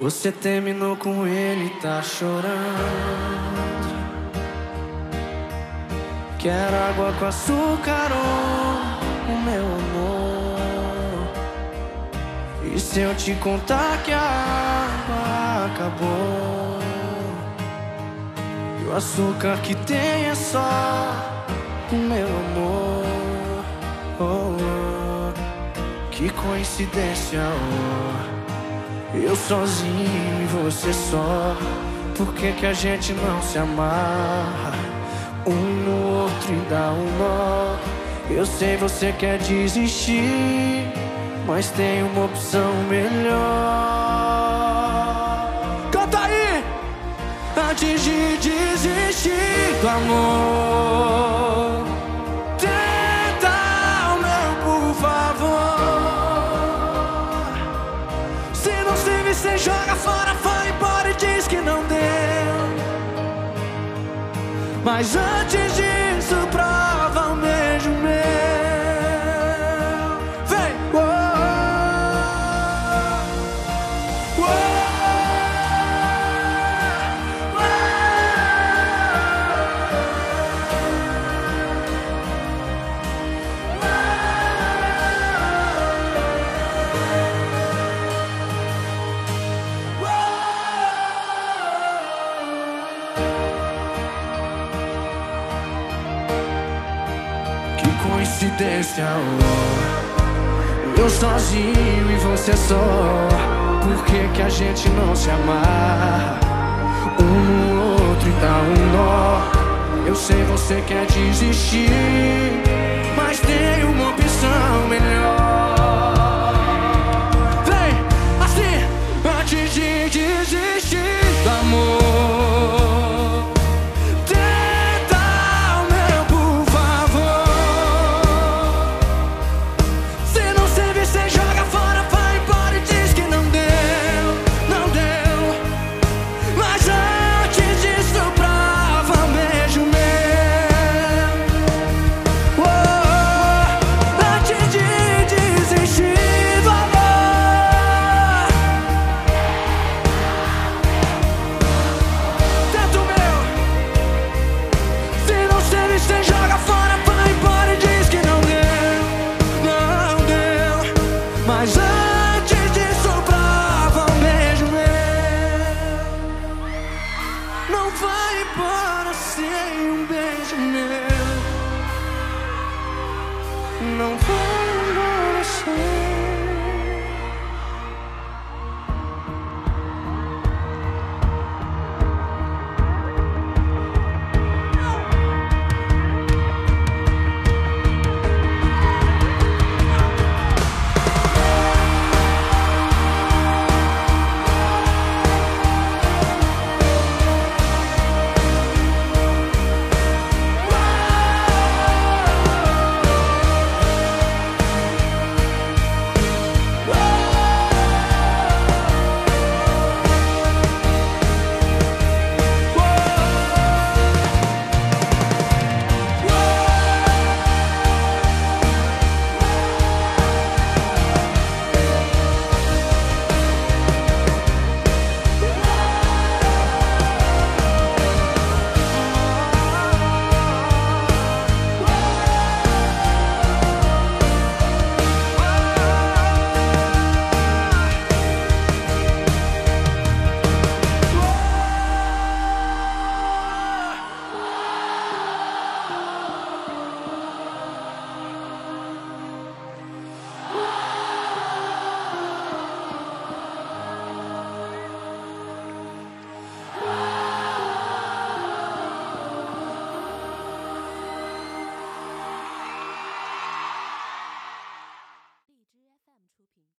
Você terminou com ele, tá chorando. Quero água com açúcar, oh, o meu amor. E se eu te contar que a água acabou? E o açúcar que tem é só o meu amor. Oh, oh. Que coincidência, oh. Eu sozinho e você só. Por que, que a gente não se amarra? Um no outro e dá um nó. Eu sei você quer desistir, mas tem uma opção melhor. Canta aí! Antes de desistir do amor. Joga fora, vai embora e diz que não deu. Mas antes disso, prova coincidência, oh. Eu sozinho e você só. Por que, que a gente não se amarra? Um no outro e dá um nó. Eu sei você quer desistir, mas tem uma opção melhor. para ser um beijo meu. Não vou agora ser.